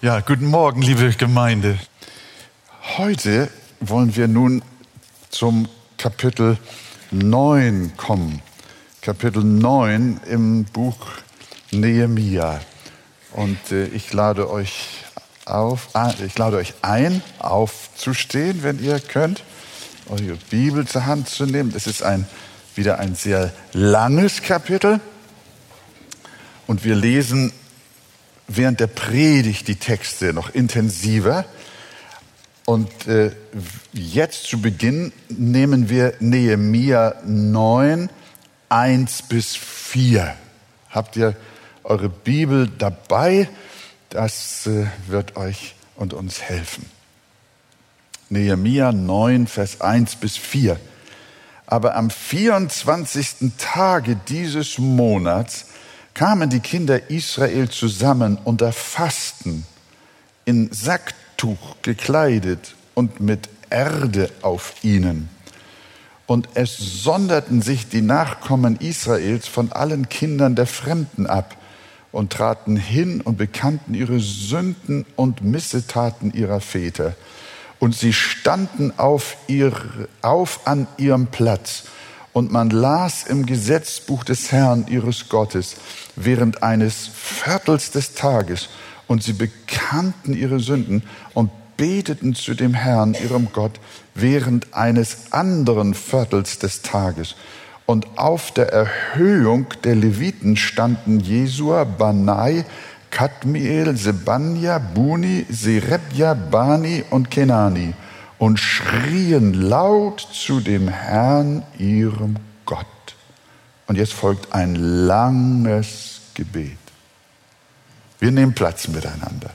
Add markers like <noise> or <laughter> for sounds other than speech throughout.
Ja, guten Morgen, liebe Gemeinde. Heute wollen wir nun zum Kapitel 9 kommen. Kapitel 9 im Buch Nehemia. Und äh, ich lade euch auf, ah, ich lade euch ein, aufzustehen, wenn ihr könnt, eure Bibel zur Hand zu nehmen. Es ist ein, wieder ein sehr langes Kapitel. Und wir lesen während der Predigt die Texte noch intensiver. Und äh, jetzt zu Beginn nehmen wir Nehemia 9, 1 bis 4. Habt ihr eure Bibel dabei? Das äh, wird euch und uns helfen. Nehemia 9, Vers 1 bis 4. Aber am 24. Tage dieses Monats kamen die Kinder Israel zusammen unter Fasten, in Sacktuch gekleidet und mit Erde auf ihnen. Und es sonderten sich die Nachkommen Israels von allen Kindern der Fremden ab und traten hin und bekannten ihre Sünden und Missetaten ihrer Väter. Und sie standen auf, ihr, auf an ihrem Platz und man las im Gesetzbuch des Herrn ihres Gottes während eines Viertels des Tages und sie bekannten ihre Sünden und beteten zu dem Herrn, ihrem Gott, während eines anderen Viertels des Tages. Und auf der Erhöhung der Leviten standen Jesua, Banai, Kadmiel, Sebania, Buni, Serebja, Bani und Kenani und schrien laut zu dem Herrn, ihrem Gott. Und jetzt folgt ein langes Gebet. Wir nehmen Platz miteinander.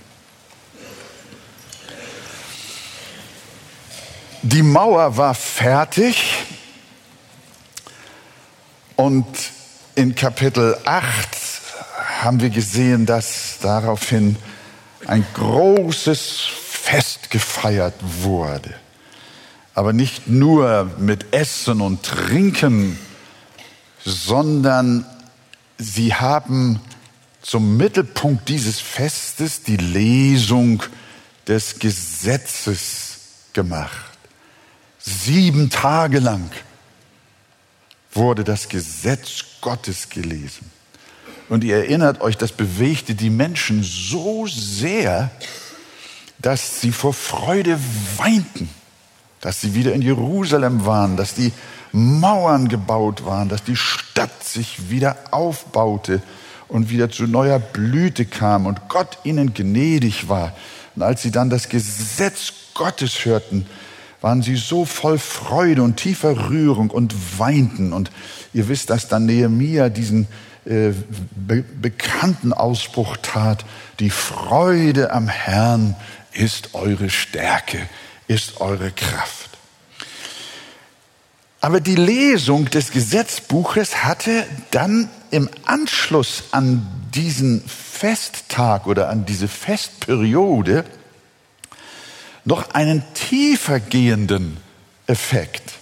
Die Mauer war fertig und in Kapitel 8 haben wir gesehen, dass daraufhin ein großes Fest gefeiert wurde. Aber nicht nur mit Essen und Trinken, sondern sie haben zum Mittelpunkt dieses Festes die Lesung des Gesetzes gemacht. Sieben Tage lang wurde das Gesetz Gottes gelesen. Und ihr erinnert euch, das bewegte die Menschen so sehr, dass sie vor Freude weinten, dass sie wieder in Jerusalem waren, dass die Mauern gebaut waren, dass die Stadt sich wieder aufbaute und wieder zu neuer Blüte kam und Gott ihnen gnädig war. Und als sie dann das Gesetz Gottes hörten, waren sie so voll Freude und tiefer Rührung und weinten. Und ihr wisst, dass dann Nehemia diesen äh, be bekannten Ausbruch tat, die Freude am Herrn ist eure Stärke, ist eure Kraft. Aber die Lesung des Gesetzbuches hatte dann im Anschluss an diesen Festtag oder an diese Festperiode noch einen tiefer gehenden Effekt.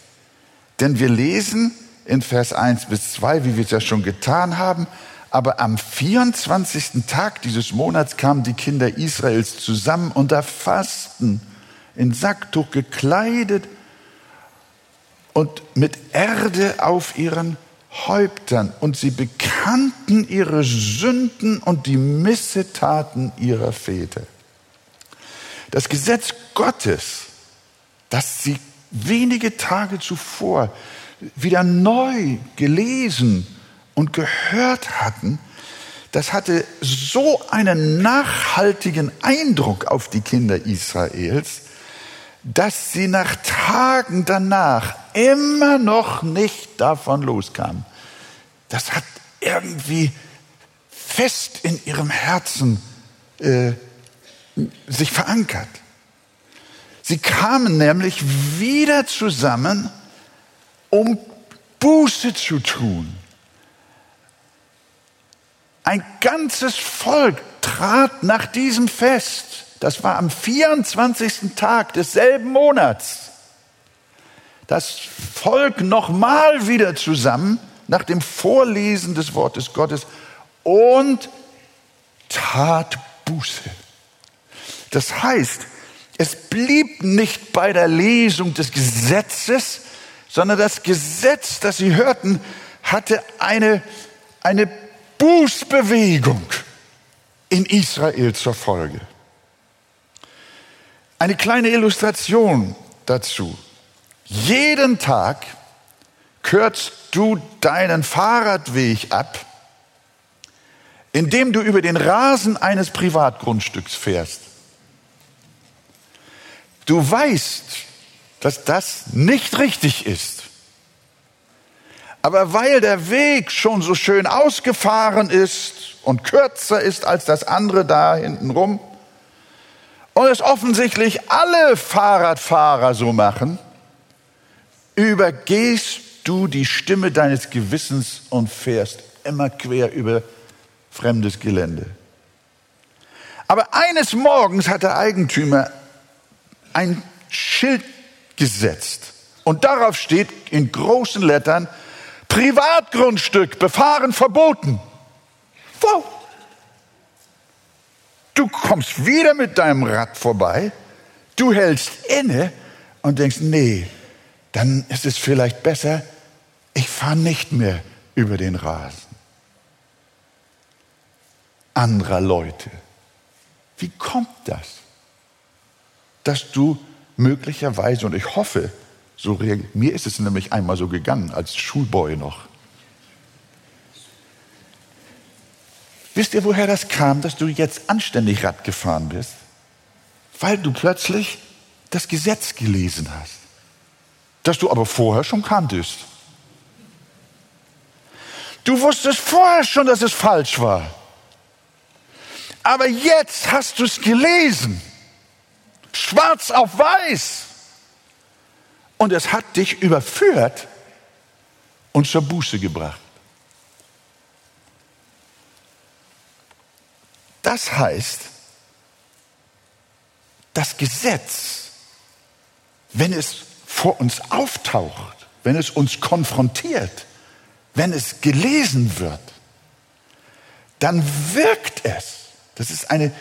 Denn wir lesen in Vers 1 bis 2, wie wir es ja schon getan haben, aber am 24. Tag dieses Monats kamen die Kinder Israels zusammen unter Fasten, in Sacktuch gekleidet und mit Erde auf ihren Häuptern. Und sie bekannten ihre Sünden und die Missetaten ihrer Väter. Das Gesetz Gottes, das sie wenige Tage zuvor wieder neu gelesen und gehört hatten, das hatte so einen nachhaltigen Eindruck auf die Kinder Israels, dass sie nach Tagen danach immer noch nicht davon loskamen. Das hat irgendwie fest in ihrem Herzen äh, sich verankert. Sie kamen nämlich wieder zusammen, um Buße zu tun ein ganzes Volk trat nach diesem Fest, das war am 24. Tag desselben Monats, das Volk nochmal wieder zusammen nach dem Vorlesen des Wortes Gottes und tat Buße. Das heißt, es blieb nicht bei der Lesung des Gesetzes, sondern das Gesetz, das sie hörten, hatte eine, eine Bußbewegung in Israel zur Folge. Eine kleine Illustration dazu. Jeden Tag kürzt du deinen Fahrradweg ab, indem du über den Rasen eines Privatgrundstücks fährst. Du weißt, dass das nicht richtig ist. Aber weil der Weg schon so schön ausgefahren ist und kürzer ist als das andere da hinten rum und es offensichtlich alle Fahrradfahrer so machen, übergehst du die Stimme deines Gewissens und fährst immer quer über fremdes Gelände. Aber eines Morgens hat der Eigentümer ein Schild gesetzt und darauf steht in großen Lettern Privatgrundstück, befahren verboten. Wow. Du kommst wieder mit deinem Rad vorbei, du hältst inne und denkst, nee, dann ist es vielleicht besser, ich fahre nicht mehr über den Rasen anderer Leute. Wie kommt das? Dass du möglicherweise, und ich hoffe, so mir ist es nämlich einmal so gegangen, als Schulboy noch. Wisst ihr, woher das kam, dass du jetzt anständig Rad gefahren bist? Weil du plötzlich das Gesetz gelesen hast, das du aber vorher schon kanntest. Du wusstest vorher schon, dass es falsch war. Aber jetzt hast du es gelesen. Schwarz auf weiß. Und es hat dich überführt und zur Buße gebracht. Das heißt, das Gesetz, wenn es vor uns auftaucht, wenn es uns konfrontiert, wenn es gelesen wird, dann wirkt es. Das ist eine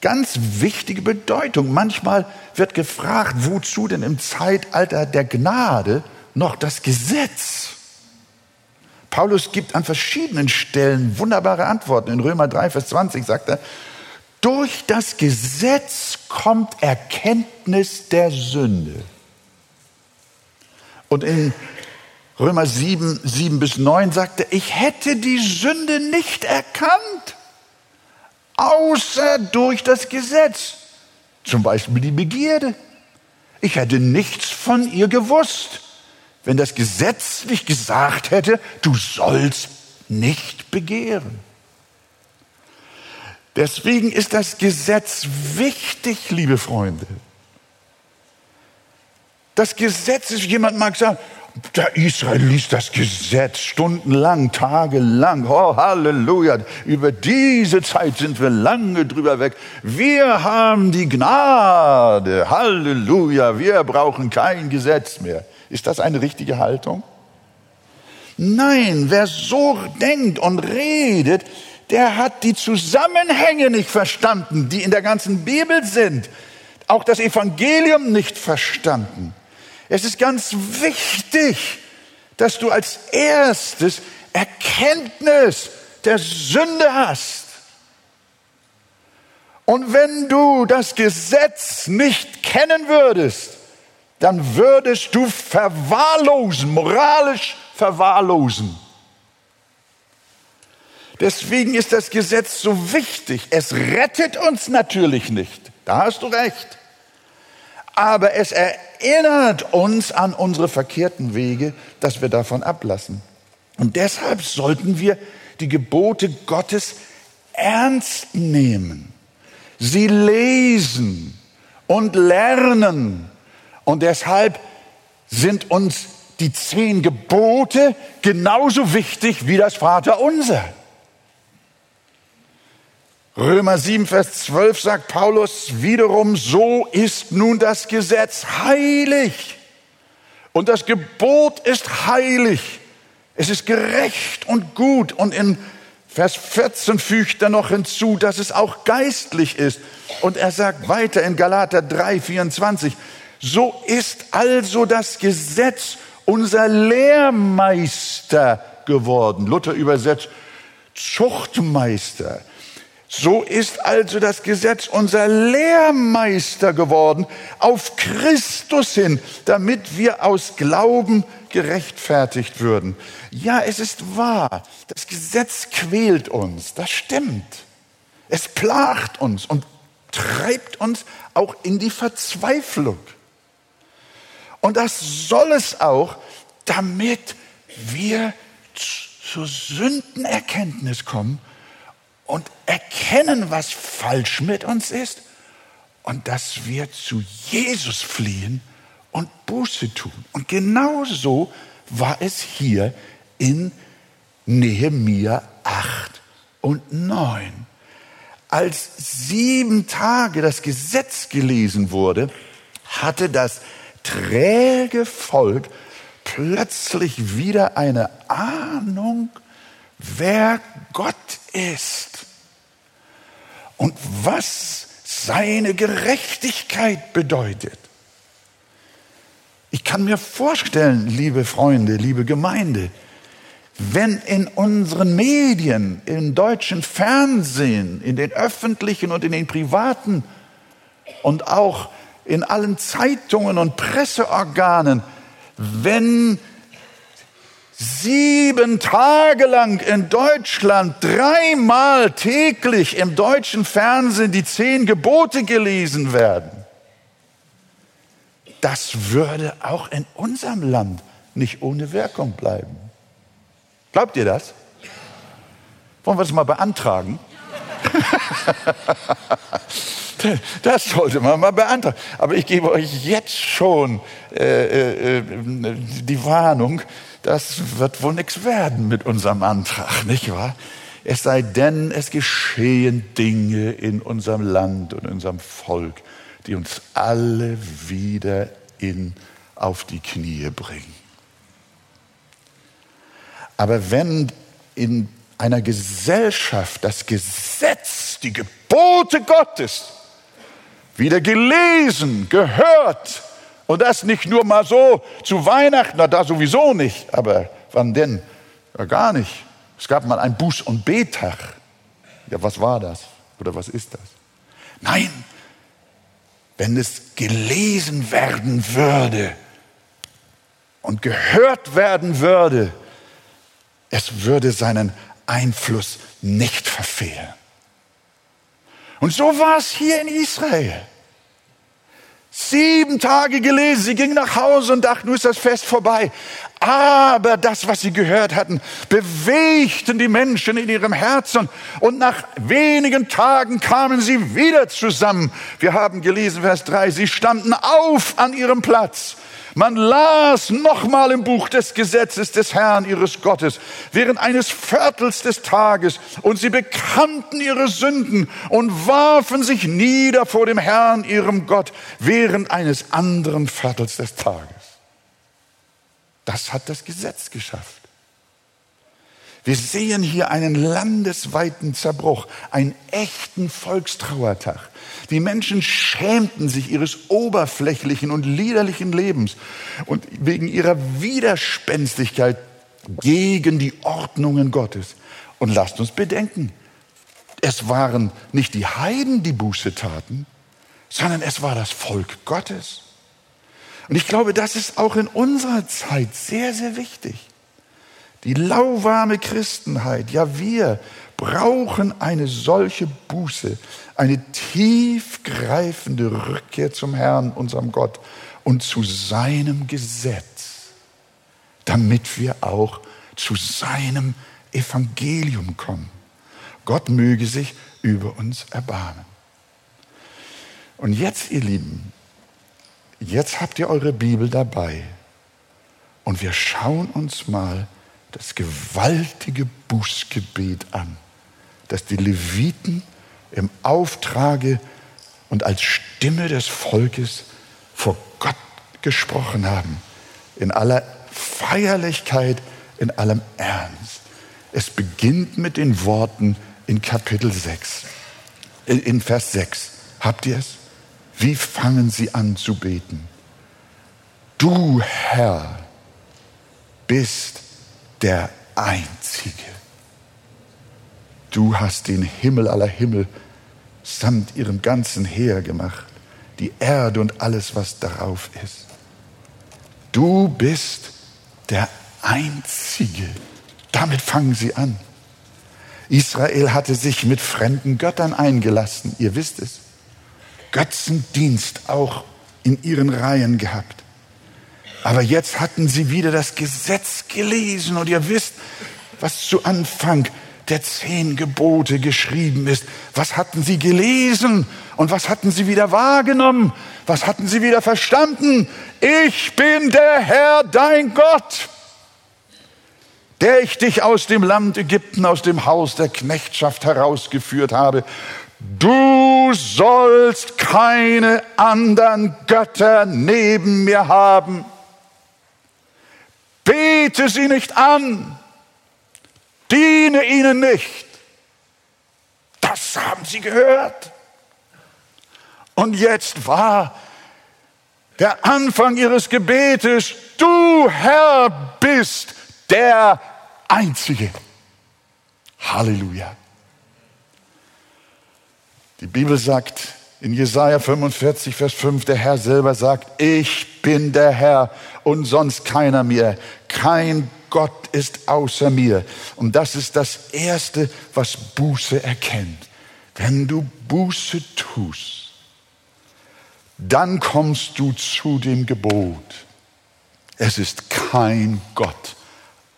ganz wichtige Bedeutung. Manchmal wird gefragt, wozu denn im Zeitalter der Gnade noch das Gesetz? Paulus gibt an verschiedenen Stellen wunderbare Antworten. In Römer 3, Vers 20 sagt er, durch das Gesetz kommt Erkenntnis der Sünde. Und in Römer 7, 7 bis 9 sagt er, ich hätte die Sünde nicht erkannt außer durch das Gesetz. Zum Beispiel die Begierde. Ich hätte nichts von ihr gewusst, wenn das Gesetz nicht gesagt hätte, du sollst nicht begehren. Deswegen ist das Gesetz wichtig, liebe Freunde. Das Gesetz ist, jemand mag sagen, der Israel liest das Gesetz stundenlang, tagelang. Oh, Halleluja. Über diese Zeit sind wir lange drüber weg. Wir haben die Gnade. Halleluja. Wir brauchen kein Gesetz mehr. Ist das eine richtige Haltung? Nein, wer so denkt und redet, der hat die Zusammenhänge nicht verstanden, die in der ganzen Bibel sind. Auch das Evangelium nicht verstanden. Es ist ganz wichtig, dass du als erstes Erkenntnis der Sünde hast. Und wenn du das Gesetz nicht kennen würdest, dann würdest du verwahrlosen, moralisch verwahrlosen. Deswegen ist das Gesetz so wichtig. Es rettet uns natürlich nicht. Da hast du recht aber es erinnert uns an unsere verkehrten Wege, dass wir davon ablassen. Und deshalb sollten wir die Gebote Gottes ernst nehmen, sie lesen und lernen. Und deshalb sind uns die zehn Gebote genauso wichtig wie das Vaterunser. Römer 7, Vers 12 sagt Paulus wiederum, so ist nun das Gesetz heilig. Und das Gebot ist heilig. Es ist gerecht und gut. Und in Vers 14 fügt er noch hinzu, dass es auch geistlich ist. Und er sagt weiter in Galater 3, 24, so ist also das Gesetz unser Lehrmeister geworden. Luther übersetzt Zuchtmeister. So ist also das Gesetz unser Lehrmeister geworden auf Christus hin, damit wir aus Glauben gerechtfertigt würden. Ja, es ist wahr, das Gesetz quält uns, das stimmt. Es plagt uns und treibt uns auch in die Verzweiflung. Und das soll es auch, damit wir zur Sündenerkenntnis kommen und erkennen, was falsch mit uns ist und dass wir zu Jesus fliehen und Buße tun. Und genau so war es hier in Nehemia 8 und 9. Als sieben Tage das Gesetz gelesen wurde, hatte das träge Volk plötzlich wieder eine Ahnung, wer Gott ist und was seine Gerechtigkeit bedeutet. Ich kann mir vorstellen, liebe Freunde, liebe Gemeinde, wenn in unseren Medien, im deutschen Fernsehen, in den öffentlichen und in den privaten und auch in allen Zeitungen und Presseorganen, wenn sieben Tage lang in Deutschland dreimal täglich im deutschen Fernsehen die zehn Gebote gelesen werden, das würde auch in unserem Land nicht ohne Wirkung bleiben. Glaubt ihr das? Wollen wir das mal beantragen? <laughs> Das sollte man mal beantragen. Aber ich gebe euch jetzt schon äh, äh, die Warnung, das wird wohl nichts werden mit unserem Antrag, nicht wahr? Es sei denn, es geschehen Dinge in unserem Land und in unserem Volk, die uns alle wieder in, auf die Knie bringen. Aber wenn in einer Gesellschaft das Gesetz, die Gebote Gottes wieder gelesen, gehört und das nicht nur mal so zu Weihnachten, na da sowieso nicht, aber wann denn? Ja, gar nicht. Es gab mal ein Buß- und Betag. Ja, was war das? Oder was ist das? Nein, wenn es gelesen werden würde und gehört werden würde, es würde seinen Einfluss nicht verfehlen. Und so war es hier in Israel. Sieben Tage gelesen, sie gingen nach Hause und dachten, nun ist das Fest vorbei. Aber das, was sie gehört hatten, bewegten die Menschen in ihrem Herzen und nach wenigen Tagen kamen sie wieder zusammen. Wir haben gelesen, Vers 3, sie standen auf an ihrem Platz man las nochmal im Buch des Gesetzes des Herrn ihres Gottes während eines Viertels des Tages und sie bekannten ihre Sünden und warfen sich nieder vor dem Herrn ihrem Gott während eines anderen Viertels des Tages. Das hat das Gesetz geschafft. Wir sehen hier einen landesweiten Zerbruch, einen echten Volkstrauertag. Die Menschen schämten sich ihres oberflächlichen und liederlichen Lebens und wegen ihrer Widerspenstigkeit gegen die Ordnungen Gottes. Und lasst uns bedenken, es waren nicht die Heiden, die Buße taten, sondern es war das Volk Gottes. Und ich glaube, das ist auch in unserer Zeit sehr, sehr wichtig. Die lauwarme Christenheit, ja wir brauchen eine solche Buße, eine tiefgreifende Rückkehr zum Herrn, unserem Gott und zu seinem Gesetz, damit wir auch zu seinem Evangelium kommen. Gott möge sich über uns erbarmen. Und jetzt, ihr Lieben, jetzt habt ihr eure Bibel dabei und wir schauen uns mal das gewaltige Bußgebet an, das die Leviten im Auftrage und als Stimme des Volkes vor Gott gesprochen haben, in aller Feierlichkeit, in allem Ernst. Es beginnt mit den Worten in Kapitel 6, in Vers 6. Habt ihr es? Wie fangen sie an zu beten? Du Herr bist der Einzige. Du hast den Himmel aller Himmel samt ihrem ganzen Heer gemacht, die Erde und alles, was darauf ist. Du bist der Einzige. Damit fangen sie an. Israel hatte sich mit fremden Göttern eingelassen, ihr wisst es. Götzendienst auch in ihren Reihen gehabt. Aber jetzt hatten sie wieder das Gesetz gelesen und ihr wisst, was zu Anfang der zehn Gebote geschrieben ist. Was hatten sie gelesen und was hatten sie wieder wahrgenommen? Was hatten sie wieder verstanden? Ich bin der Herr, dein Gott, der ich dich aus dem Land Ägypten, aus dem Haus der Knechtschaft herausgeführt habe. Du sollst keine anderen Götter neben mir haben. Bete sie nicht an diene ihnen nicht. Das haben sie gehört. Und jetzt war der Anfang ihres Gebetes, du Herr bist der Einzige. Halleluja. Die Bibel sagt in Jesaja 45, Vers 5, der Herr selber sagt, ich bin der Herr und sonst keiner mehr. Kein Gott ist außer mir. Und das ist das Erste, was Buße erkennt. Wenn du Buße tust, dann kommst du zu dem Gebot. Es ist kein Gott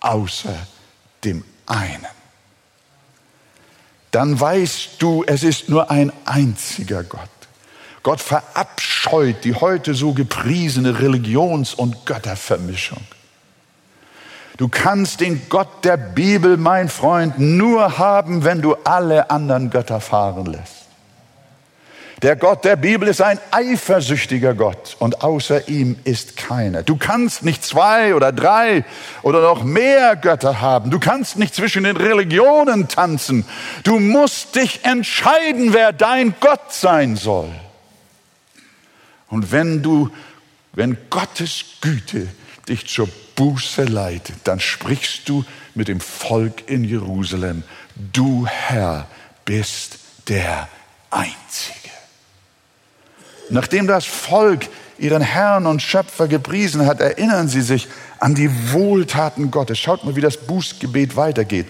außer dem einen. Dann weißt du, es ist nur ein einziger Gott. Gott verabscheut die heute so gepriesene Religions- und Göttervermischung. Du kannst den Gott der Bibel, mein Freund, nur haben, wenn du alle anderen Götter fahren lässt. Der Gott der Bibel ist ein eifersüchtiger Gott und außer ihm ist keiner. Du kannst nicht zwei oder drei oder noch mehr Götter haben. Du kannst nicht zwischen den Religionen tanzen. Du musst dich entscheiden, wer dein Gott sein soll. Und wenn du, wenn Gottes Güte dich zur Buße leitet, dann sprichst du mit dem Volk in Jerusalem, du Herr bist der Einzige. Nachdem das Volk ihren Herrn und Schöpfer gepriesen hat, erinnern sie sich an die Wohltaten Gottes. Schaut mal, wie das Bußgebet weitergeht.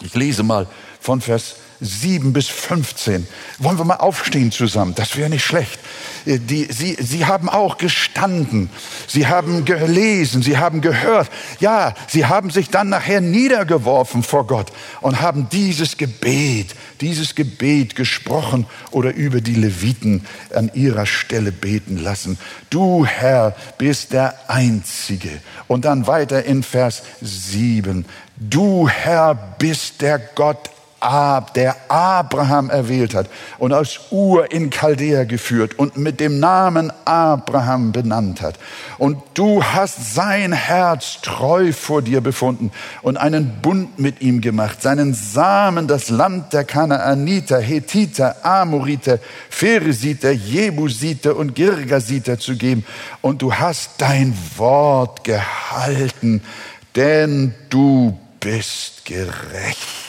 Ich lese mal von Vers 7 bis 15. Wollen wir mal aufstehen zusammen? Das wäre nicht schlecht. Äh, die, sie, sie haben auch gestanden, sie haben gelesen, sie haben gehört. Ja, sie haben sich dann nachher niedergeworfen vor Gott und haben dieses Gebet, dieses Gebet gesprochen oder über die Leviten an ihrer Stelle beten lassen. Du Herr bist der Einzige. Und dann weiter in Vers 7. Du Herr bist der Gott Ab, der Abraham erwählt hat und aus Ur in Chaldea geführt und mit dem Namen Abraham benannt hat. Und du hast sein Herz treu vor dir befunden und einen Bund mit ihm gemacht, seinen Samen das Land der Kanaaniter, Hethiter, Amoriter, Pheresiter, Jebusiter und Girgasiter zu geben. Und du hast dein Wort gehalten, denn du bist gerecht.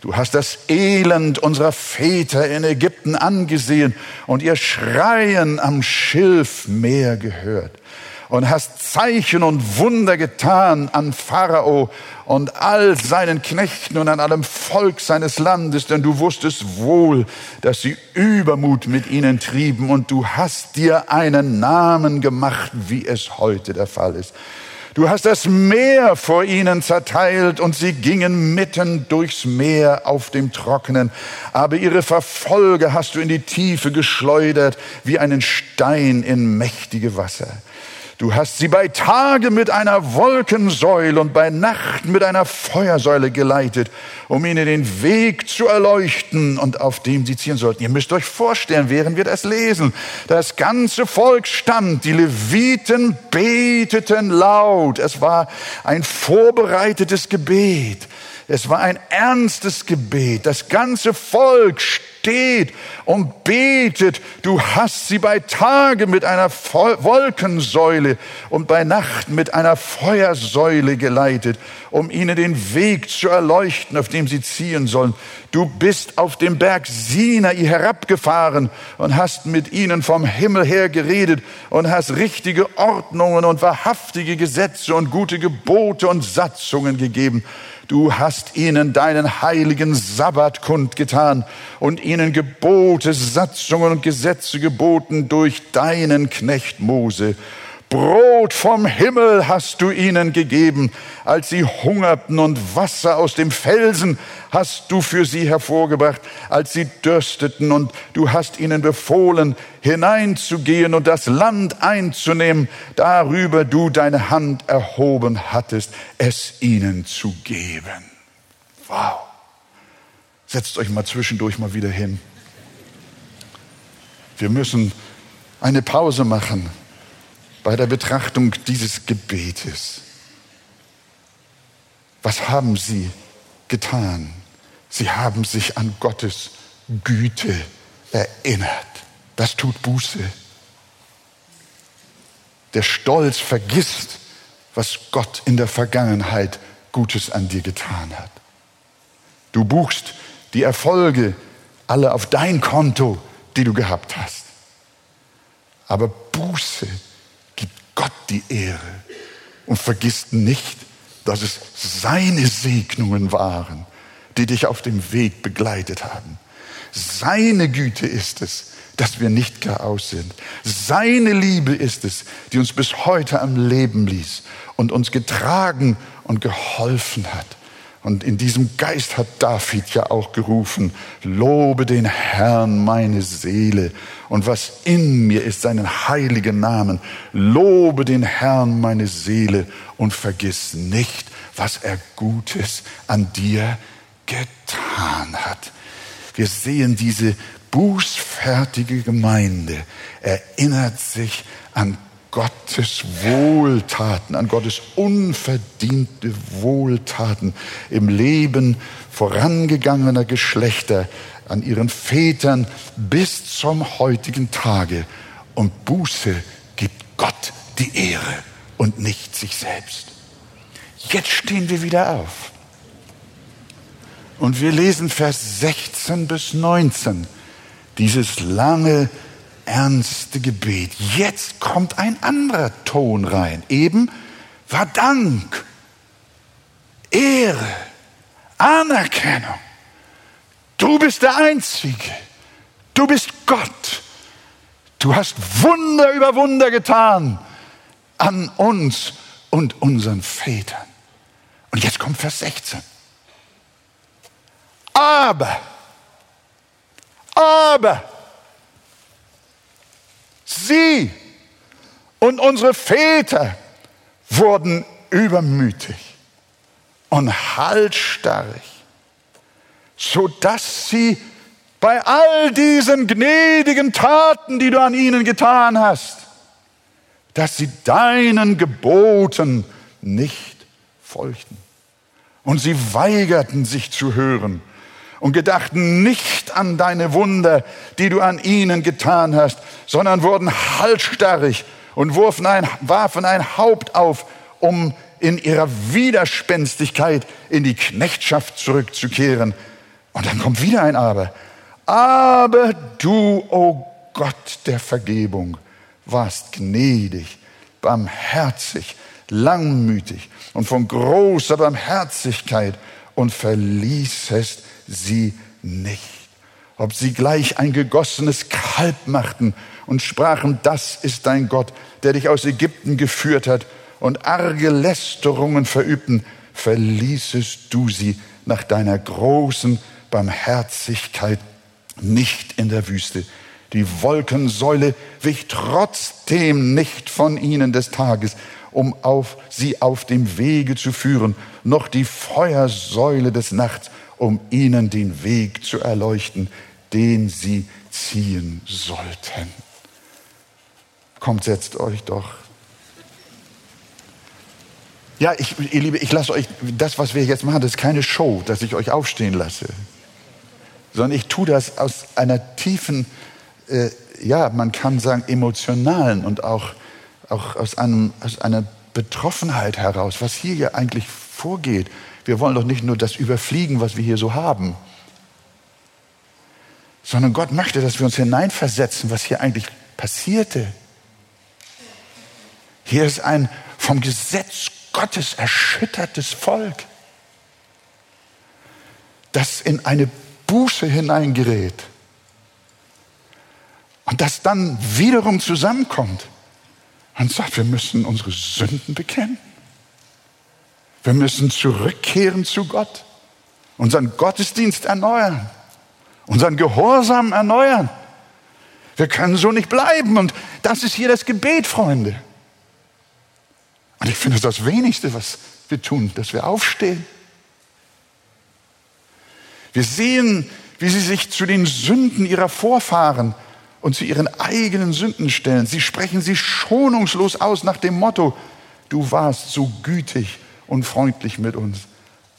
Du hast das Elend unserer Väter in Ägypten angesehen und ihr Schreien am Schilfmeer gehört und hast Zeichen und Wunder getan an Pharao und all seinen Knechten und an allem Volk seines Landes, denn du wusstest wohl, dass sie Übermut mit ihnen trieben und du hast dir einen Namen gemacht, wie es heute der Fall ist. Du hast das Meer vor ihnen zerteilt und sie gingen mitten durchs Meer auf dem Trockenen. Aber ihre Verfolger hast du in die Tiefe geschleudert wie einen Stein in mächtige Wasser. Du hast sie bei Tage mit einer Wolkensäule und bei Nacht mit einer Feuersäule geleitet, um ihnen den Weg zu erleuchten und auf dem sie ziehen sollten. Ihr müsst euch vorstellen, während wir das lesen, das ganze Volk stand, die Leviten beteten laut. Es war ein vorbereitetes Gebet. Es war ein ernstes Gebet. Das ganze Volk steht und betet. Du hast sie bei Tage mit einer Wolkensäule und bei Nacht mit einer Feuersäule geleitet, um ihnen den Weg zu erleuchten, auf dem sie ziehen sollen. Du bist auf dem Berg Sinai herabgefahren und hast mit ihnen vom Himmel her geredet und hast richtige Ordnungen und wahrhaftige Gesetze und gute Gebote und Satzungen gegeben. Du hast ihnen deinen heiligen Sabbat kundgetan und ihnen Gebote, Satzungen und Gesetze geboten durch deinen Knecht Mose. Brot vom Himmel hast du ihnen gegeben, als sie hungerten und Wasser aus dem Felsen hast du für sie hervorgebracht, als sie dürsteten und du hast ihnen befohlen, hineinzugehen und das Land einzunehmen, darüber du deine Hand erhoben hattest, es ihnen zu geben. Wow. Setzt euch mal zwischendurch mal wieder hin. Wir müssen eine Pause machen bei der Betrachtung dieses Gebetes. Was haben Sie getan? Sie haben sich an Gottes Güte erinnert. Das tut Buße. Der Stolz vergisst, was Gott in der Vergangenheit Gutes an dir getan hat. Du buchst die Erfolge alle auf dein Konto, die du gehabt hast. Aber Buße Gott die Ehre und vergisst nicht, dass es seine Segnungen waren, die dich auf dem Weg begleitet haben. Seine Güte ist es, dass wir nicht gar aus sind. Seine Liebe ist es, die uns bis heute am Leben ließ und uns getragen und geholfen hat. Und in diesem Geist hat David ja auch gerufen, lobe den Herrn meine Seele und was in mir ist, seinen heiligen Namen. Lobe den Herrn meine Seele und vergiss nicht, was er Gutes an dir getan hat. Wir sehen diese bußfertige Gemeinde erinnert sich an Gottes Wohltaten, an Gottes unverdiente Wohltaten im Leben vorangegangener Geschlechter, an ihren Vätern bis zum heutigen Tage. Und Buße gibt Gott die Ehre und nicht sich selbst. Jetzt stehen wir wieder auf. Und wir lesen Vers 16 bis 19, dieses lange ernste Gebet. Jetzt kommt ein anderer Ton rein. Eben war Dank, Ehre, Anerkennung. Du bist der Einzige. Du bist Gott. Du hast Wunder über Wunder getan an uns und unseren Vätern. Und jetzt kommt Vers 16. Aber, aber, Sie und unsere Väter wurden übermütig und halsstarrig, sodass sie bei all diesen gnädigen Taten, die du an ihnen getan hast, dass sie deinen Geboten nicht folgten. Und sie weigerten sich zu hören und gedachten nicht an deine Wunder, die du an ihnen getan hast, sondern wurden halsstarrig und warfen ein, warfen ein Haupt auf, um in ihrer Widerspenstigkeit in die Knechtschaft zurückzukehren. Und dann kommt wieder ein Aber. Aber du, o oh Gott der Vergebung, warst gnädig, barmherzig, langmütig und von großer Barmherzigkeit und verließest sie nicht. Ob sie gleich ein gegossenes Kalb machten und sprachen, das ist dein Gott, der dich aus Ägypten geführt hat und arge Lästerungen verübten, verließest du sie nach deiner großen Barmherzigkeit nicht in der Wüste. Die Wolkensäule wich trotzdem nicht von ihnen des Tages, um auf sie auf dem Wege zu führen, noch die Feuersäule des Nachts, um ihnen den Weg zu erleuchten, den sie ziehen sollten. Kommt, setzt euch doch. Ja, ich, ihr Liebe, ich lasse euch, das, was wir jetzt machen, das ist keine Show, dass ich euch aufstehen lasse. Sondern ich tue das aus einer tiefen, äh, ja, man kann sagen, emotionalen und auch, auch aus, einem, aus einer Betroffenheit heraus, was hier ja eigentlich vorgeht. Wir wollen doch nicht nur das überfliegen, was wir hier so haben, sondern Gott möchte, dass wir uns hineinversetzen, was hier eigentlich passierte. Hier ist ein vom Gesetz Gottes erschüttertes Volk, das in eine Buße hineingerät und das dann wiederum zusammenkommt und sagt, wir müssen unsere Sünden bekennen. Wir müssen zurückkehren zu Gott, unseren Gottesdienst erneuern, unseren Gehorsam erneuern. Wir können so nicht bleiben und das ist hier das Gebet, Freunde. Und ich finde, das, das Wenigste, was wir tun, dass wir aufstehen. Wir sehen, wie sie sich zu den Sünden ihrer Vorfahren und zu ihren eigenen Sünden stellen. Sie sprechen sie schonungslos aus nach dem Motto, du warst so gütig und freundlich mit uns,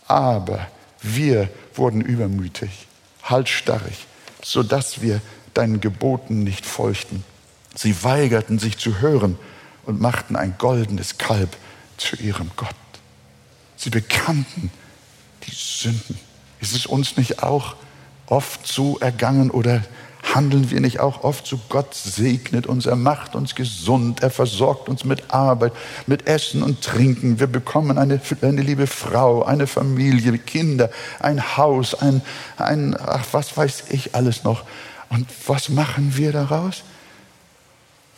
aber wir wurden übermütig, halsstarrig, sodass wir deinen Geboten nicht folgten. Sie weigerten sich zu hören und machten ein goldenes Kalb zu ihrem Gott. Sie bekannten die Sünden. Ist es uns nicht auch oft so ergangen oder handeln wir nicht auch oft so? Gott segnet uns, er macht uns gesund, er versorgt uns mit Arbeit, mit Essen und Trinken. Wir bekommen eine, eine liebe Frau, eine Familie, Kinder, ein Haus, ein, ein, ach, was weiß ich alles noch. Und was machen wir daraus?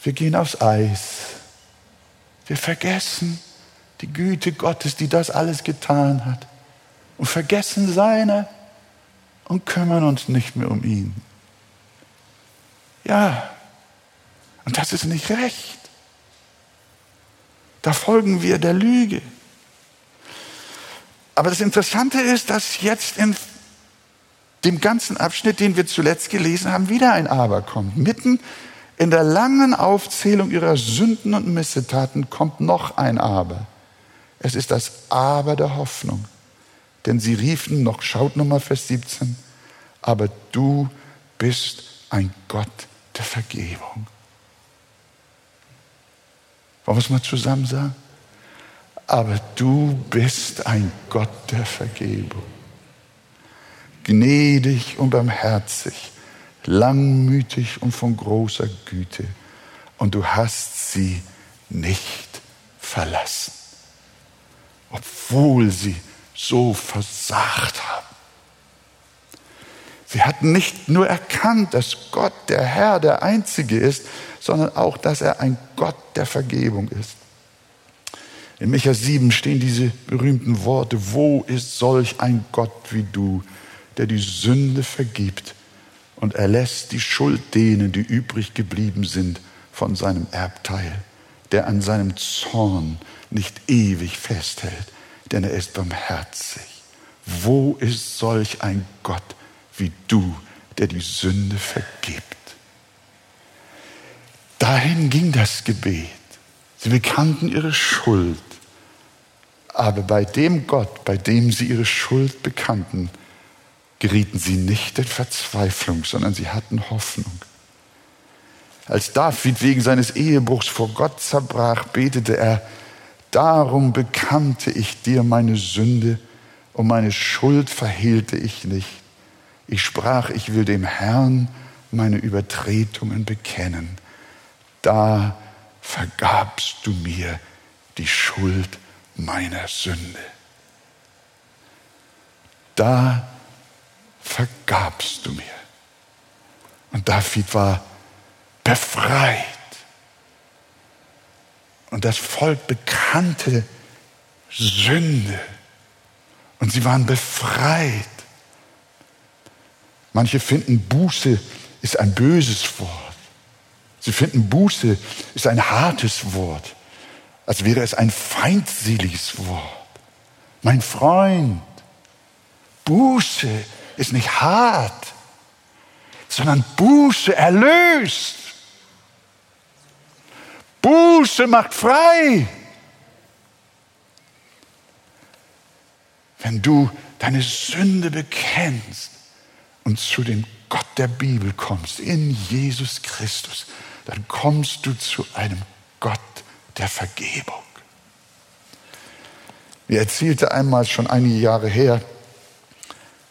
Wir gehen aufs Eis. Wir vergessen die Güte Gottes, die das alles getan hat. Und vergessen seine und kümmern uns nicht mehr um ihn. Ja, und das ist nicht recht. Da folgen wir der Lüge. Aber das Interessante ist, dass jetzt in dem ganzen Abschnitt, den wir zuletzt gelesen haben, wieder ein Aber kommt. Mitten in der langen Aufzählung ihrer Sünden und Missetaten kommt noch ein Aber. Es ist das Aber der Hoffnung. Denn sie riefen noch, schaut nochmal Vers 17, aber du bist ein Gott der Vergebung. Wollen wir es mal zusammen sagen? Aber du bist ein Gott der Vergebung. Gnädig und barmherzig langmütig und von großer Güte. Und du hast sie nicht verlassen, obwohl sie so versagt haben. Sie hatten nicht nur erkannt, dass Gott der Herr, der Einzige ist, sondern auch, dass er ein Gott der Vergebung ist. In Micha 7 stehen diese berühmten Worte, wo ist solch ein Gott wie du, der die Sünde vergibt und er lässt die Schuld denen, die übrig geblieben sind, von seinem Erbteil, der an seinem Zorn nicht ewig festhält, denn er ist barmherzig. Wo ist solch ein Gott wie du, der die Sünde vergibt? Dahin ging das Gebet. Sie bekannten ihre Schuld. Aber bei dem Gott, bei dem sie ihre Schuld bekannten, gerieten sie nicht in Verzweiflung, sondern sie hatten Hoffnung. Als David wegen seines Ehebruchs vor Gott zerbrach, betete er, darum bekannte ich dir meine Sünde und meine Schuld verhehlte ich nicht. Ich sprach, ich will dem Herrn meine Übertretungen bekennen. Da vergabst du mir die Schuld meiner Sünde. Da vergabst du mir. Und David war befreit. Und das Volk bekannte Sünde. Und sie waren befreit. Manche finden, Buße ist ein böses Wort. Sie finden, Buße ist ein hartes Wort, als wäre es ein feindseliges Wort. Mein Freund, Buße ist nicht hart, sondern Buße erlöst. Buße macht frei. wenn du deine Sünde bekennst und zu dem Gott der Bibel kommst, in Jesus Christus, dann kommst du zu einem Gott der Vergebung. Mir erzählte einmal schon einige Jahre her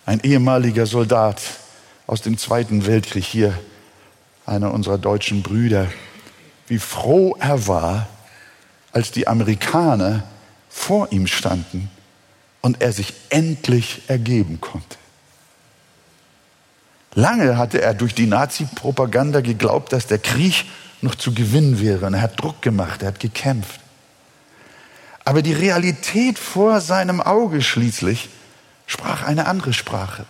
ein ehemaliger Soldat aus dem Zweiten Weltkrieg hier, einer unserer deutschen Brüder, wie froh er war, als die Amerikaner vor ihm standen und er sich endlich ergeben konnte. Lange hatte er durch die Nazi-Propaganda geglaubt, dass der Krieg noch zu gewinnen wäre. Und er hat Druck gemacht, er hat gekämpft. Aber die Realität vor seinem Auge schließlich sprach eine andere Sprache.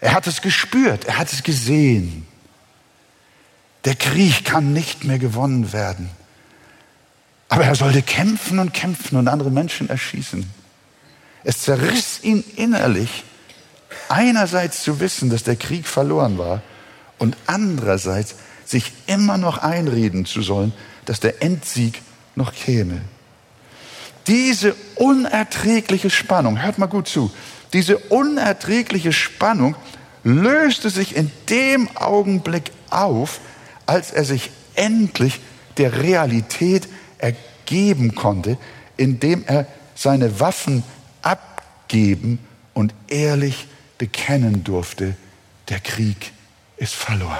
Er hat es gespürt, er hat es gesehen. Der Krieg kann nicht mehr gewonnen werden. Aber er sollte kämpfen und kämpfen und andere Menschen erschießen. Es zerriss ihn innerlich, einerseits zu wissen, dass der Krieg verloren war und andererseits sich immer noch einreden zu sollen, dass der Endsieg noch käme. Diese unerträgliche Spannung, hört mal gut zu, diese unerträgliche Spannung löste sich in dem Augenblick auf, als er sich endlich der Realität ergeben konnte, indem er seine Waffen abgeben und ehrlich bekennen durfte, der Krieg ist verloren.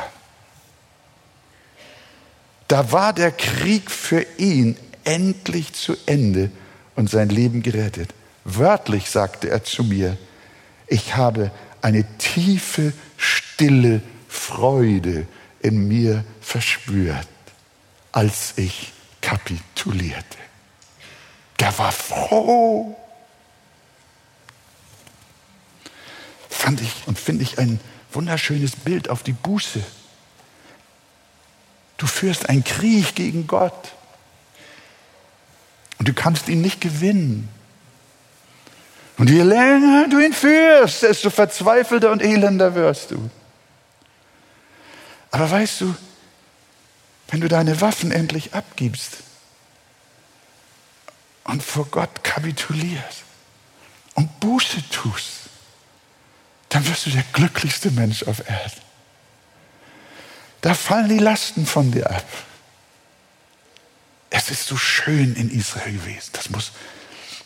Da war der Krieg für ihn endlich zu Ende und sein Leben gerettet. Wörtlich sagte er zu mir, ich habe eine tiefe, stille Freude in mir verspürt, als ich kapitulierte. Der war froh. Fand ich und finde ich ein wunderschönes Bild auf die Buße. Du führst einen Krieg gegen Gott. Und du kannst ihn nicht gewinnen. Und je länger du ihn führst, desto verzweifelter und elender wirst du. Aber weißt du, wenn du deine Waffen endlich abgibst und vor Gott kapitulierst und Buße tust, dann wirst du der glücklichste Mensch auf Erden. Da fallen die Lasten von dir ab. Es ist so schön in Israel gewesen. Das muss,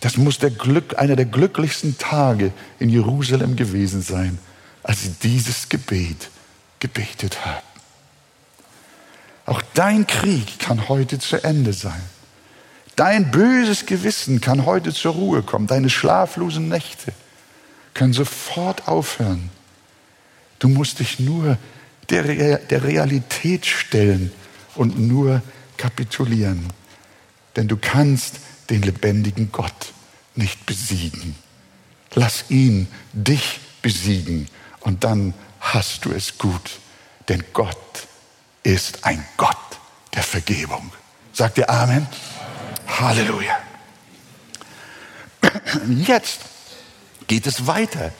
das muss der Glück, einer der glücklichsten Tage in Jerusalem gewesen sein, als sie dieses Gebet gebetet haben. Auch dein Krieg kann heute zu Ende sein. Dein böses Gewissen kann heute zur Ruhe kommen. Deine schlaflosen Nächte können sofort aufhören. Du musst dich nur der, der Realität stellen und nur kapitulieren. Denn du kannst den lebendigen Gott nicht besiegen. Lass ihn dich besiegen und dann hast du es gut. Denn Gott ist ein Gott der Vergebung. Sagt ihr Amen? Halleluja. Jetzt geht es weiter.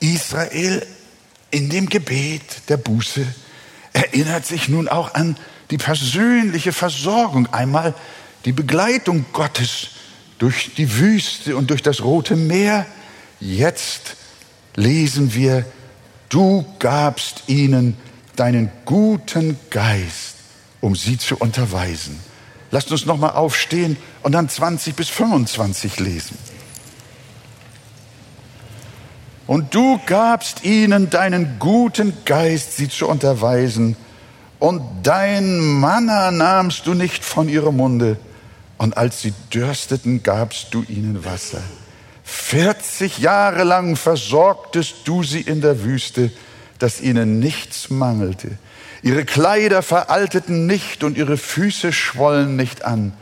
Israel in dem Gebet der Buße erinnert sich nun auch an die persönliche Versorgung, einmal die Begleitung Gottes durch die Wüste und durch das Rote Meer. Jetzt lesen wir, du gabst ihnen deinen guten Geist, um sie zu unterweisen. Lasst uns nochmal aufstehen und dann 20 bis 25 lesen. Und du gabst ihnen deinen guten Geist, sie zu unterweisen. Und dein Manna nahmst du nicht von ihrem Munde. Und als sie dürsteten, gabst du ihnen Wasser. 40 Jahre lang versorgtest du sie in der Wüste, dass ihnen nichts mangelte. Ihre Kleider veralteten nicht und ihre Füße schwollen nicht an.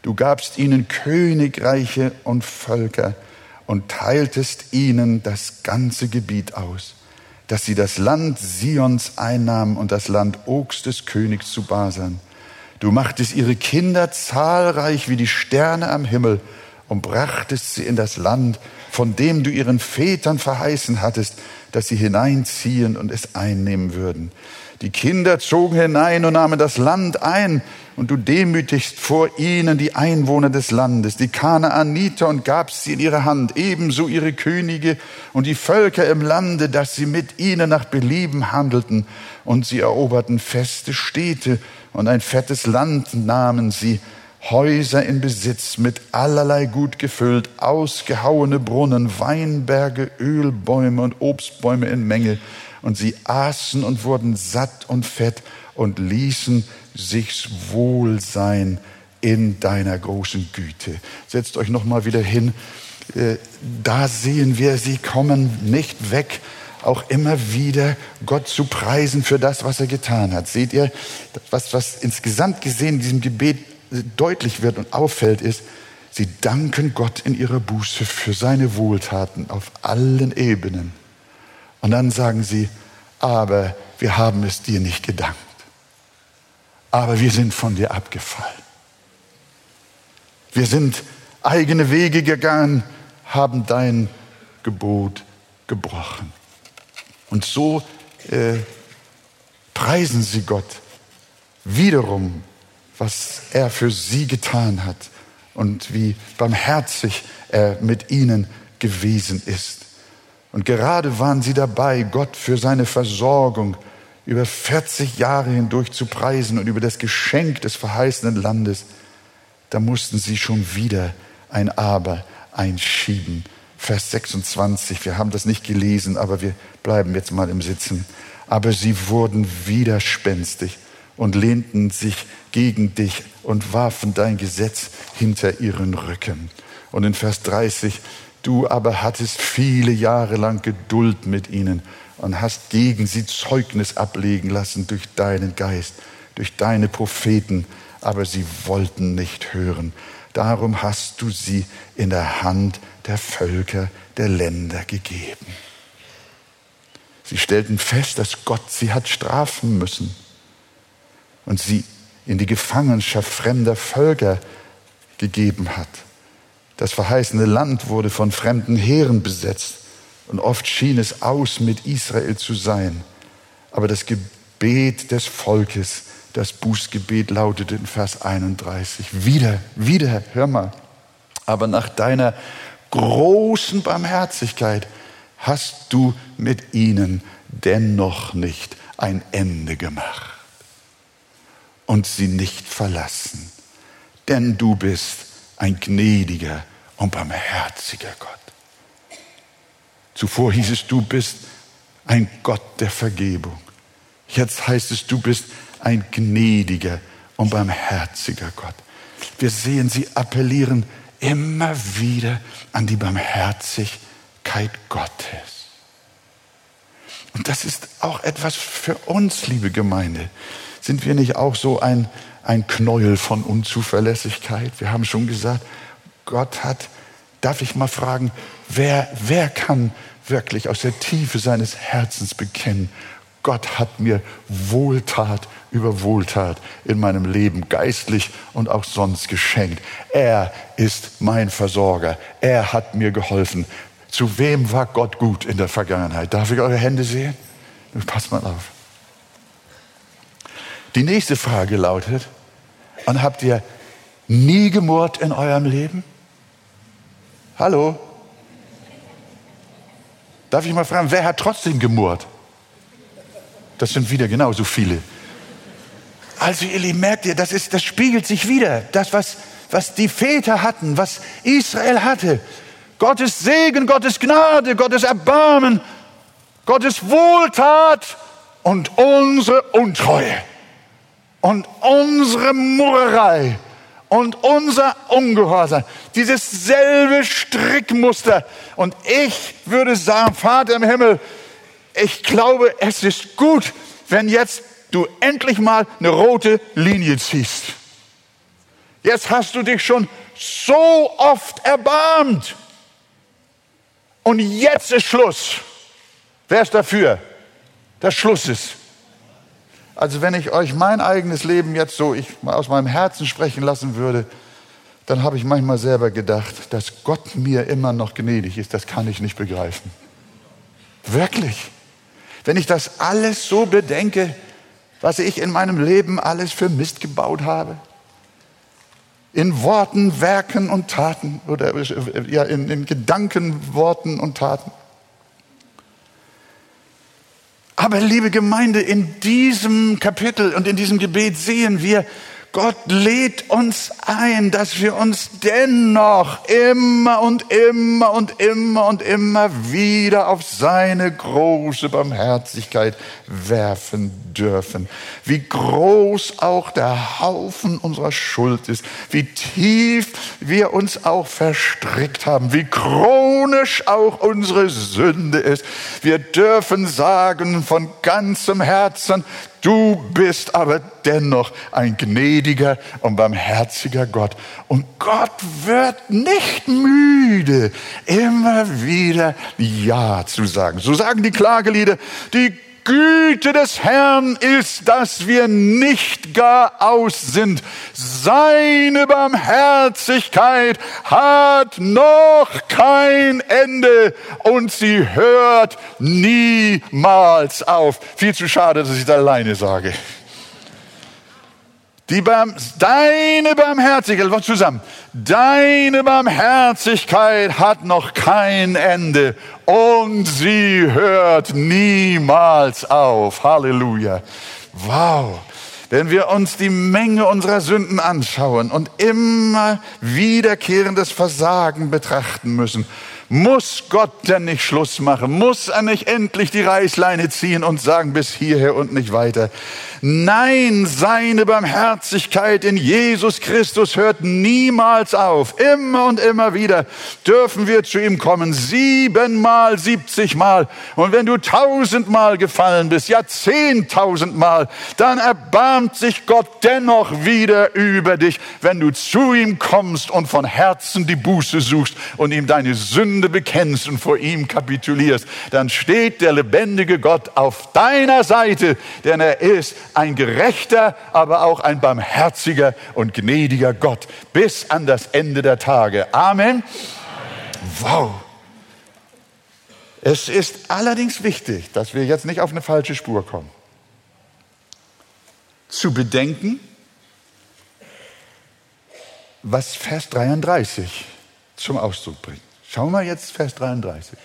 Du gabst ihnen Königreiche und Völker und teiltest ihnen das ganze Gebiet aus, dass sie das Land Sions einnahmen und das Land Obst des Königs zu Basan. Du machtest ihre Kinder zahlreich wie die Sterne am Himmel und brachtest sie in das Land, von dem du ihren Vätern verheißen hattest, dass sie hineinziehen und es einnehmen würden. Die Kinder zogen hinein und nahmen das Land ein, und du demütigst vor ihnen die Einwohner des Landes, die Kanaaniter, und gabst sie in ihre Hand, ebenso ihre Könige und die Völker im Lande, dass sie mit ihnen nach Belieben handelten, und sie eroberten feste Städte und ein fettes Land nahmen sie, Häuser in Besitz mit allerlei gut gefüllt, ausgehauene Brunnen, Weinberge, Ölbäume und Obstbäume in Menge, und sie aßen und wurden satt und fett und ließen sich's wohl sein in deiner großen Güte. Setzt euch noch mal wieder hin. Äh, da sehen wir, sie kommen nicht weg, auch immer wieder Gott zu preisen für das, was er getan hat. Seht ihr, was, was insgesamt gesehen in diesem Gebet deutlich wird und auffällt, ist, sie danken Gott in ihrer Buße für seine Wohltaten auf allen Ebenen. Und dann sagen sie, aber wir haben es dir nicht gedankt. Aber wir sind von dir abgefallen. Wir sind eigene Wege gegangen, haben dein Gebot gebrochen. Und so äh, preisen sie Gott wiederum, was er für sie getan hat und wie barmherzig er mit ihnen gewesen ist. Und gerade waren sie dabei, Gott für seine Versorgung über 40 Jahre hindurch zu preisen und über das Geschenk des verheißenen Landes. Da mussten sie schon wieder ein Aber einschieben. Vers 26, wir haben das nicht gelesen, aber wir bleiben jetzt mal im Sitzen. Aber sie wurden widerspenstig und lehnten sich gegen dich und warfen dein Gesetz hinter ihren Rücken. Und in Vers 30, Du aber hattest viele Jahre lang Geduld mit ihnen und hast gegen sie Zeugnis ablegen lassen durch deinen Geist, durch deine Propheten, aber sie wollten nicht hören. Darum hast du sie in der Hand der Völker, der Länder gegeben. Sie stellten fest, dass Gott sie hat strafen müssen und sie in die Gefangenschaft fremder Völker gegeben hat. Das verheißene Land wurde von fremden Heeren besetzt und oft schien es aus, mit Israel zu sein. Aber das Gebet des Volkes, das Bußgebet lautete in Vers 31, wieder, wieder, hör mal, aber nach deiner großen Barmherzigkeit hast du mit ihnen dennoch nicht ein Ende gemacht und sie nicht verlassen, denn du bist ein gnädiger und barmherziger Gott. Zuvor hieß es, du bist ein Gott der Vergebung. Jetzt heißt es, du bist ein gnädiger und barmherziger Gott. Wir sehen, sie appellieren immer wieder an die Barmherzigkeit Gottes. Und das ist auch etwas für uns, liebe Gemeinde. Sind wir nicht auch so ein ein Knäuel von Unzuverlässigkeit. Wir haben schon gesagt, Gott hat, darf ich mal fragen, wer, wer kann wirklich aus der Tiefe seines Herzens bekennen, Gott hat mir Wohltat über Wohltat in meinem Leben geistlich und auch sonst geschenkt. Er ist mein Versorger. Er hat mir geholfen. Zu wem war Gott gut in der Vergangenheit? Darf ich eure Hände sehen? Passt mal auf. Die nächste Frage lautet, und habt ihr nie gemurrt in eurem Leben? Hallo? Darf ich mal fragen, wer hat trotzdem gemurrt? Das sind wieder genauso viele. Also ihr Lieben, merkt ihr, das, ist, das spiegelt sich wieder. Das, was, was die Väter hatten, was Israel hatte. Gottes Segen, Gottes Gnade, Gottes Erbarmen, Gottes Wohltat und unsere Untreue und unsere Murrerei und unser Ungehorsam, dieses selbe Strickmuster. Und ich würde sagen, Vater im Himmel, ich glaube, es ist gut, wenn jetzt du endlich mal eine rote Linie ziehst. Jetzt hast du dich schon so oft erbarmt. Und jetzt ist Schluss. Wer ist dafür? dass Schluss ist. Also wenn ich euch mein eigenes Leben jetzt so ich aus meinem Herzen sprechen lassen würde, dann habe ich manchmal selber gedacht, dass Gott mir immer noch gnädig ist, das kann ich nicht begreifen. Wirklich. Wenn ich das alles so bedenke, was ich in meinem Leben alles für Mist gebaut habe? In Worten, Werken und Taten oder ja, in, in Gedanken, Worten und Taten. Aber liebe Gemeinde, in diesem Kapitel und in diesem Gebet sehen wir, Gott lädt uns ein, dass wir uns dennoch immer und immer und immer und immer wieder auf seine große Barmherzigkeit werfen dürfen. Wie groß auch der Haufen unserer Schuld ist, wie tief wir uns auch verstrickt haben, wie chronisch auch unsere Sünde ist. Wir dürfen sagen von ganzem Herzen, Du bist aber dennoch ein gnädiger und barmherziger Gott. Und Gott wird nicht müde, immer wieder Ja zu sagen. So sagen die Klagelieder, die Güte des Herrn ist, dass wir nicht gar aus sind. Seine Barmherzigkeit hat noch kein Ende und sie hört niemals auf. Viel zu schade, dass ich das alleine sage. Die Barm deine Barmherzigkeit, zusammen, deine Barmherzigkeit hat noch kein Ende und sie hört niemals auf. Halleluja. Wow. Wenn wir uns die Menge unserer Sünden anschauen und immer wiederkehrendes Versagen betrachten müssen, muss Gott denn nicht Schluss machen? Muss er nicht endlich die Reißleine ziehen und sagen, bis hierher und nicht weiter? Nein, seine Barmherzigkeit in Jesus Christus hört niemals auf. Immer und immer wieder dürfen wir zu ihm kommen. Siebenmal, siebzigmal. Und wenn du tausendmal gefallen bist, ja zehntausendmal, dann erbarmt sich Gott dennoch wieder über dich, wenn du zu ihm kommst und von Herzen die Buße suchst und ihm deine Sünde bekennst und vor ihm kapitulierst, dann steht der lebendige Gott auf deiner Seite, denn er ist ein gerechter, aber auch ein barmherziger und gnädiger Gott bis an das Ende der Tage. Amen. Amen. Wow. Es ist allerdings wichtig, dass wir jetzt nicht auf eine falsche Spur kommen. Zu bedenken, was Vers 33 zum Ausdruck bringt. Schauen wir jetzt Vers 33.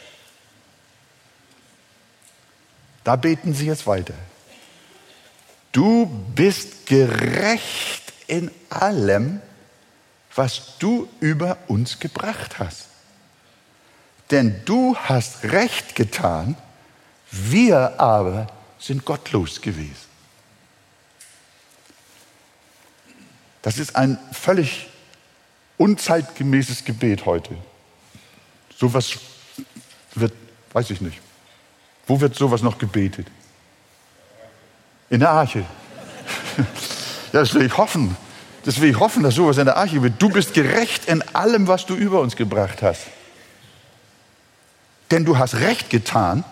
Da beten sie jetzt weiter. Du bist gerecht in allem, was du über uns gebracht hast. Denn du hast recht getan, wir aber sind gottlos gewesen. Das ist ein völlig unzeitgemäßes Gebet heute. Sowas wird, weiß ich nicht. Wo wird sowas noch gebetet? In der Arche. <laughs> ja, das will ich hoffen. Das will ich hoffen, dass sowas in der Arche wird. Du bist gerecht in allem, was du über uns gebracht hast. Denn du hast Recht getan,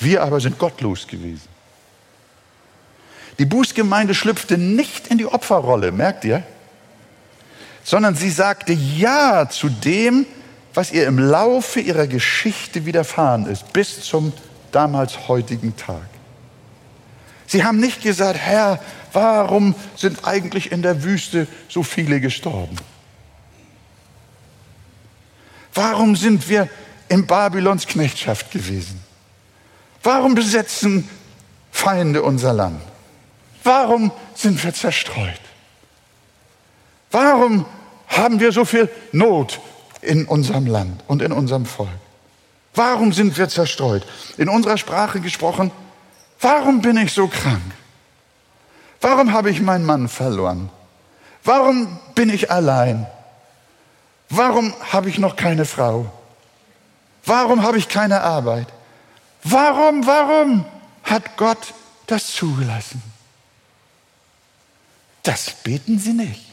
wir aber sind gottlos gewesen. Die Bußgemeinde schlüpfte nicht in die Opferrolle, merkt ihr? Sondern sie sagte Ja zu dem, was ihr im Laufe ihrer Geschichte widerfahren ist, bis zum damals heutigen Tag. Sie haben nicht gesagt, Herr, warum sind eigentlich in der Wüste so viele gestorben? Warum sind wir in Babylons Knechtschaft gewesen? Warum besetzen Feinde unser Land? Warum sind wir zerstreut? Warum haben wir so viel Not in unserem Land und in unserem Volk? Warum sind wir zerstreut? In unserer Sprache gesprochen, warum bin ich so krank? Warum habe ich meinen Mann verloren? Warum bin ich allein? Warum habe ich noch keine Frau? Warum habe ich keine Arbeit? Warum, warum hat Gott das zugelassen? Das beten sie nicht.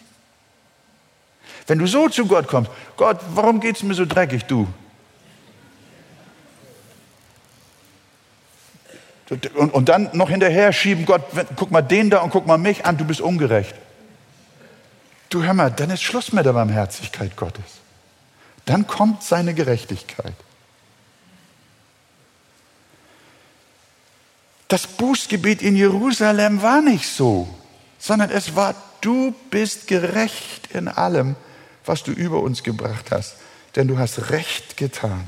Wenn du so zu Gott kommst, Gott, warum geht es mir so dreckig, du? Und, und dann noch hinterher schieben, Gott, guck mal den da und guck mal mich an, du bist ungerecht. Du hör mal, dann ist Schluss mit der Barmherzigkeit Gottes. Dann kommt seine Gerechtigkeit. Das Bußgebet in Jerusalem war nicht so, sondern es war, du bist gerecht in allem, was du über uns gebracht hast, denn du hast Recht getan.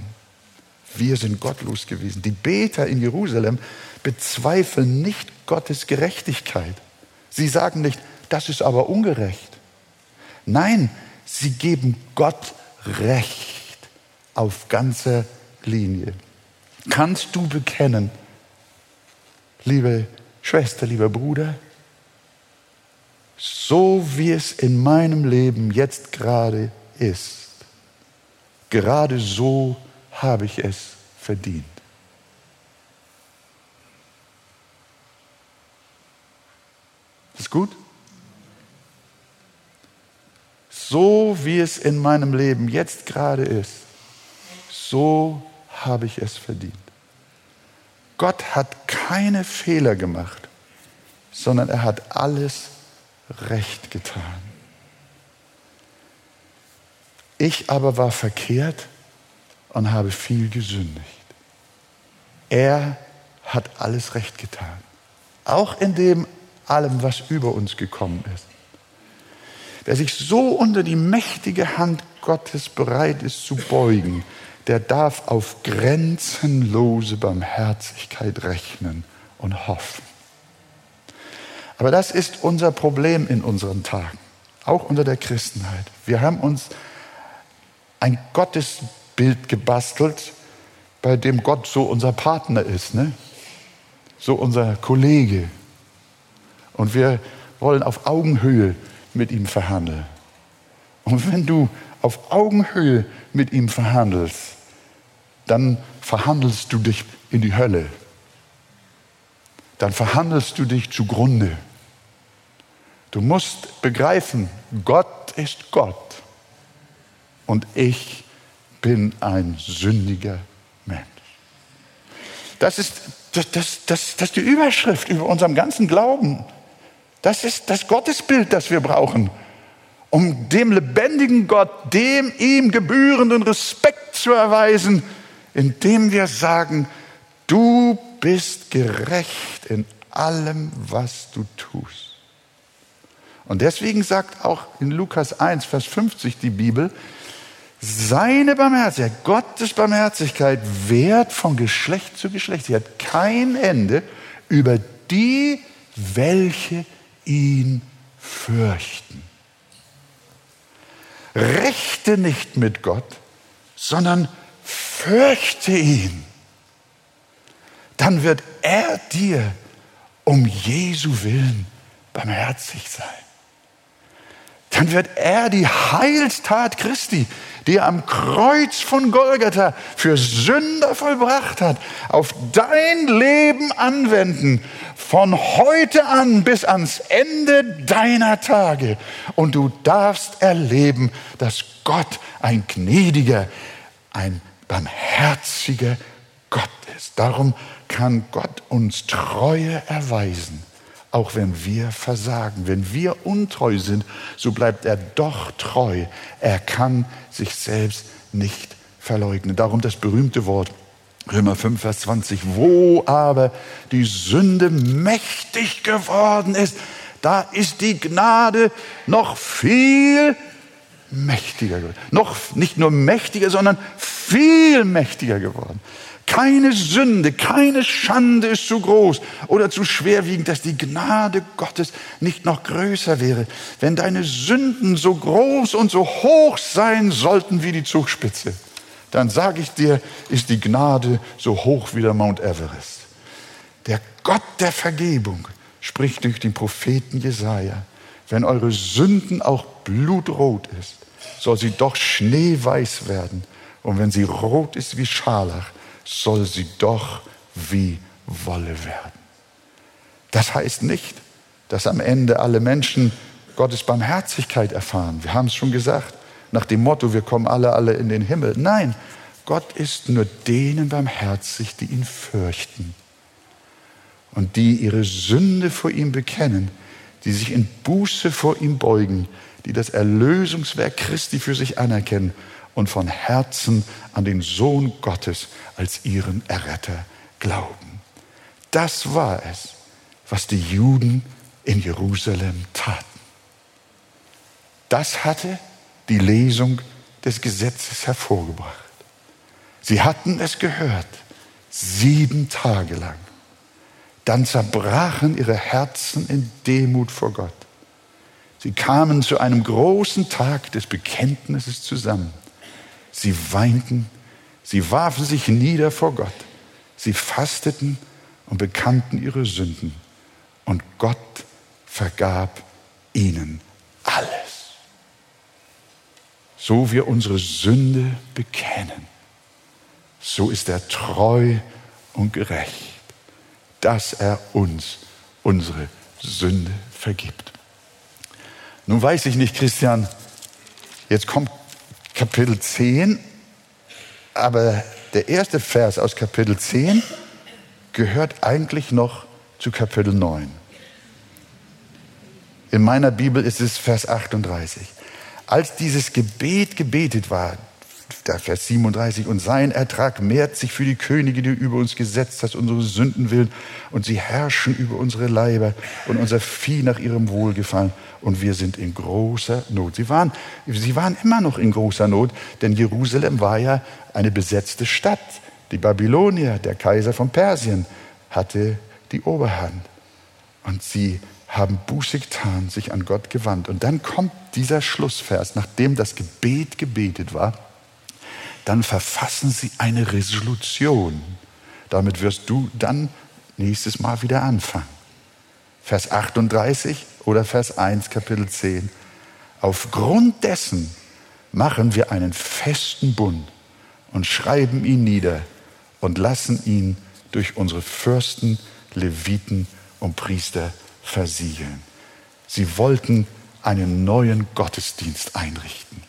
Wir sind gottlos gewesen. Die Beter in Jerusalem bezweifeln nicht Gottes Gerechtigkeit. Sie sagen nicht, das ist aber ungerecht. Nein, sie geben Gott Recht auf ganzer Linie. Kannst du bekennen, liebe Schwester, lieber Bruder, so wie es in meinem Leben jetzt gerade ist, gerade so habe ich es verdient. Ist gut? So wie es in meinem Leben jetzt gerade ist, so habe ich es verdient. Gott hat keine Fehler gemacht, sondern er hat alles recht getan. Ich aber war verkehrt und habe viel gesündigt. Er hat alles recht getan. Auch in dem allem, was über uns gekommen ist. Wer sich so unter die mächtige Hand Gottes bereit ist zu beugen, der darf auf grenzenlose Barmherzigkeit rechnen und hoffen. Aber das ist unser Problem in unseren Tagen, auch unter der Christenheit. Wir haben uns ein Gottesbild gebastelt, bei dem Gott so unser Partner ist, ne? so unser Kollege. Und wir wollen auf Augenhöhe mit ihm verhandeln. Und wenn du auf Augenhöhe mit ihm verhandelst, dann verhandelst du dich in die Hölle. Dann verhandelst du dich zugrunde. Du musst begreifen, Gott ist Gott und ich bin ein sündiger Mensch. Das ist, das, das, das, das die Überschrift über unserem ganzen Glauben. Das ist das Gottesbild, das wir brauchen, um dem lebendigen Gott, dem ihm gebührenden Respekt zu erweisen, indem wir sagen, du bist gerecht in allem, was du tust. Und deswegen sagt auch in Lukas 1, Vers 50 die Bibel, seine Barmherzigkeit, Gottes Barmherzigkeit währt von Geschlecht zu Geschlecht. Sie hat kein Ende über die, welche ihn fürchten. Rechte nicht mit Gott, sondern fürchte ihn. Dann wird er dir um Jesu willen barmherzig sein. Dann wird er die Heilstat Christi, die er am Kreuz von Golgatha für Sünder vollbracht hat, auf dein Leben anwenden, von heute an bis ans Ende deiner Tage. Und du darfst erleben, dass Gott ein gnädiger, ein barmherziger Gott ist. Darum kann Gott uns Treue erweisen, auch wenn wir versagen. Wenn wir untreu sind, so bleibt er doch treu. Er kann sich selbst nicht verleugnen. Darum das berühmte Wort Römer 5, Vers 20. Wo aber die Sünde mächtig geworden ist, da ist die Gnade noch viel mächtiger geworden. Noch nicht nur mächtiger, sondern viel mächtiger geworden. Keine Sünde, keine Schande ist zu groß oder zu schwerwiegend, dass die Gnade Gottes nicht noch größer wäre. Wenn deine Sünden so groß und so hoch sein sollten wie die Zugspitze, dann sage ich dir, ist die Gnade so hoch wie der Mount Everest. Der Gott der Vergebung spricht durch den Propheten Jesaja. Wenn eure Sünden auch blutrot ist, soll sie doch schneeweiß werden. Und wenn sie rot ist wie Scharlach, soll sie doch wie Wolle werden. Das heißt nicht, dass am Ende alle Menschen Gottes Barmherzigkeit erfahren. Wir haben es schon gesagt, nach dem Motto, wir kommen alle, alle in den Himmel. Nein, Gott ist nur denen barmherzig, die ihn fürchten und die ihre Sünde vor ihm bekennen, die sich in Buße vor ihm beugen, die das Erlösungswerk Christi für sich anerkennen und von Herzen an den Sohn Gottes als ihren Erretter glauben. das war es, was die Juden in Jerusalem taten. Das hatte die Lesung des Gesetzes hervorgebracht. Sie hatten es gehört, sieben Tage lang. Dann zerbrachen ihre Herzen in Demut vor Gott. Sie kamen zu einem großen Tag des Bekenntnisses zusammen. Sie weinten, sie warfen sich nieder vor Gott, sie fasteten und bekannten ihre Sünden. Und Gott vergab ihnen alles. So wir unsere Sünde bekennen, so ist er treu und gerecht, dass er uns unsere Sünde vergibt. Nun weiß ich nicht, Christian, jetzt kommt Kapitel 10, aber der erste Vers aus Kapitel 10 gehört eigentlich noch zu Kapitel 9. In meiner Bibel ist es Vers 38. Als dieses Gebet gebetet war, der Vers 37, und sein Ertrag mehrt sich für die Könige, die über uns gesetzt hast, unsere Sünden willen, und sie herrschen über unsere Leiber und unser Vieh nach ihrem Wohlgefallen, und wir sind in großer Not. Sie waren, sie waren immer noch in großer Not, denn Jerusalem war ja eine besetzte Stadt. Die Babylonier, der Kaiser von Persien, hatte die Oberhand. Und sie haben Buße getan, sich an Gott gewandt. Und dann kommt dieser Schlussvers, nachdem das Gebet gebetet war, dann verfassen sie eine Resolution. Damit wirst du dann nächstes Mal wieder anfangen. Vers 38 oder Vers 1 Kapitel 10. Aufgrund dessen machen wir einen festen Bund und schreiben ihn nieder und lassen ihn durch unsere Fürsten, Leviten und Priester versiegeln. Sie wollten einen neuen Gottesdienst einrichten.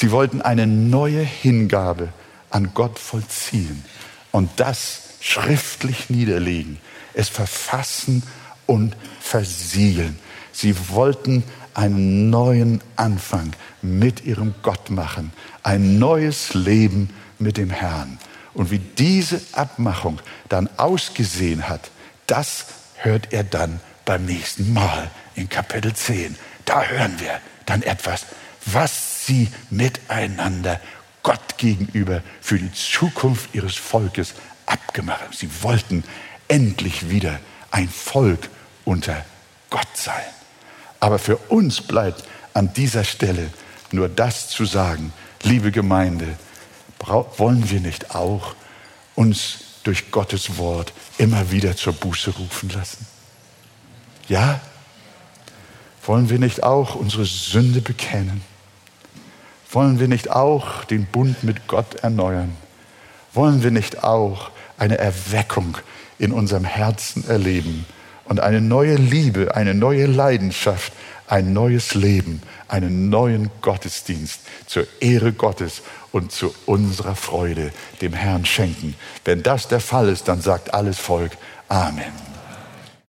Sie wollten eine neue Hingabe an Gott vollziehen und das schriftlich niederlegen, es verfassen und versiegeln. Sie wollten einen neuen Anfang mit ihrem Gott machen, ein neues Leben mit dem Herrn. Und wie diese Abmachung dann ausgesehen hat, das hört er dann beim nächsten Mal in Kapitel 10. Da hören wir dann etwas, was sie miteinander Gott gegenüber für die Zukunft ihres Volkes abgemacht haben. Sie wollten endlich wieder ein Volk unter Gott sein. Aber für uns bleibt an dieser Stelle nur das zu sagen, liebe Gemeinde, wollen wir nicht auch uns durch Gottes Wort immer wieder zur Buße rufen lassen? Ja? Wollen wir nicht auch unsere Sünde bekennen? Wollen wir nicht auch den Bund mit Gott erneuern? Wollen wir nicht auch eine Erweckung in unserem Herzen erleben und eine neue Liebe, eine neue Leidenschaft, ein neues Leben, einen neuen Gottesdienst zur Ehre Gottes und zu unserer Freude dem Herrn schenken? Wenn das der Fall ist, dann sagt alles Volk Amen.